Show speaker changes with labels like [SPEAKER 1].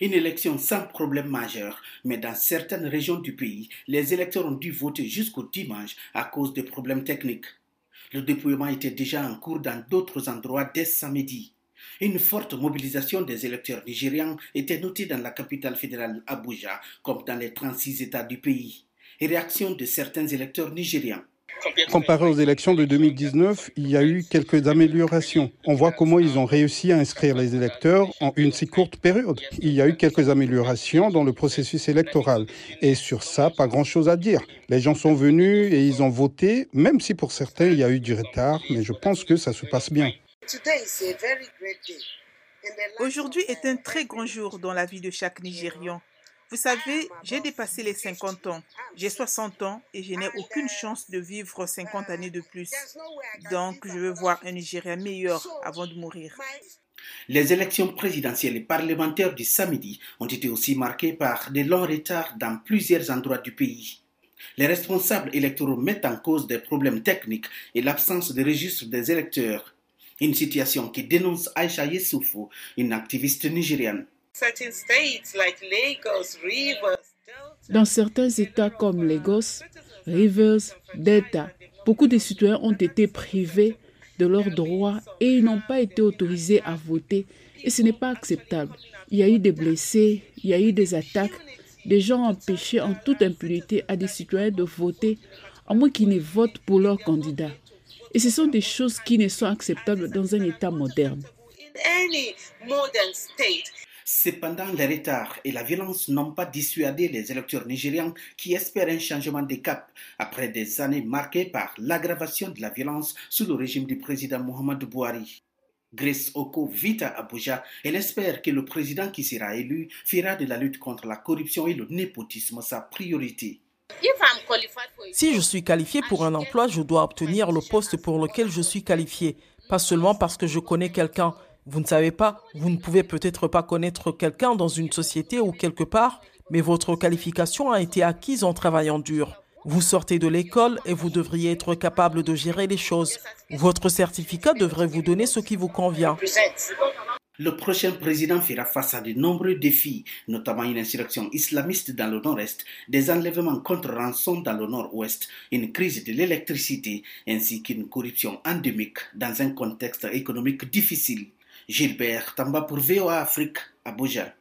[SPEAKER 1] Une élection sans problème majeur, mais dans certaines régions du pays, les électeurs ont dû voter jusqu'au dimanche à cause de problèmes techniques. Le dépouillement était déjà en cours dans d'autres endroits dès samedi. Une forte mobilisation des électeurs nigérians était notée dans la capitale fédérale Abuja, comme dans les 36 États du pays. Et réaction de certains électeurs nigérians.
[SPEAKER 2] Comparé aux élections de 2019, il y a eu quelques améliorations. On voit comment ils ont réussi à inscrire les électeurs en une si courte période. Il y a eu quelques améliorations dans le processus électoral. Et sur ça, pas grand-chose à dire. Les gens sont venus et ils ont voté, même si pour certains, il y a eu du retard, mais je pense que ça se passe bien.
[SPEAKER 3] Aujourd'hui est un très grand jour dans la vie de chaque Nigérian. Vous savez, j'ai dépassé les 50 ans. J'ai 60 ans et je n'ai aucune chance de vivre 50 années de plus. Donc, je veux voir un Nigeria meilleur avant de mourir.
[SPEAKER 1] Les élections présidentielles et parlementaires du samedi ont été aussi marquées par des longs retards dans plusieurs endroits du pays. Les responsables électoraux mettent en cause des problèmes techniques et l'absence de registre des électeurs. Une situation qui dénonce Aisha Yessoufou, une activiste nigériane.
[SPEAKER 4] Dans certains États comme Lagos, Rivers, Delta, beaucoup de citoyens ont été privés de leurs droits et ils n'ont pas été autorisés à voter. Et ce n'est pas acceptable. Il y a eu des blessés, il y a eu des attaques, des gens ont empêché en toute impunité à des citoyens de voter, à moins qu'ils ne votent pour leur candidat. Et ce sont des choses qui ne sont acceptables dans un État moderne.
[SPEAKER 1] Cependant, les retards et la violence n'ont pas dissuadé les électeurs nigérians qui espèrent un changement de cap après des années marquées par l'aggravation de la violence sous le régime du président Mohamed Bouhari. Grace Oko vit à Abuja. Elle espère que le président qui sera élu fera de la lutte contre la corruption et le népotisme sa priorité.
[SPEAKER 5] Si je suis qualifié pour un emploi, je dois obtenir le poste pour lequel je suis qualifié, pas seulement parce que je connais quelqu'un, vous ne savez pas, vous ne pouvez peut-être pas connaître quelqu'un dans une société ou quelque part, mais votre qualification a été acquise en travaillant dur. Vous sortez de l'école et vous devriez être capable de gérer les choses. Votre certificat devrait vous donner ce qui vous convient.
[SPEAKER 1] Le prochain président fera face à de nombreux défis, notamment une insurrection islamiste dans le nord-est, des enlèvements contre rançon dans le nord-ouest, une crise de l'électricité, ainsi qu'une corruption endémique dans un contexte économique difficile. Gilbert Tamba pour VOA Afrique, Abuja.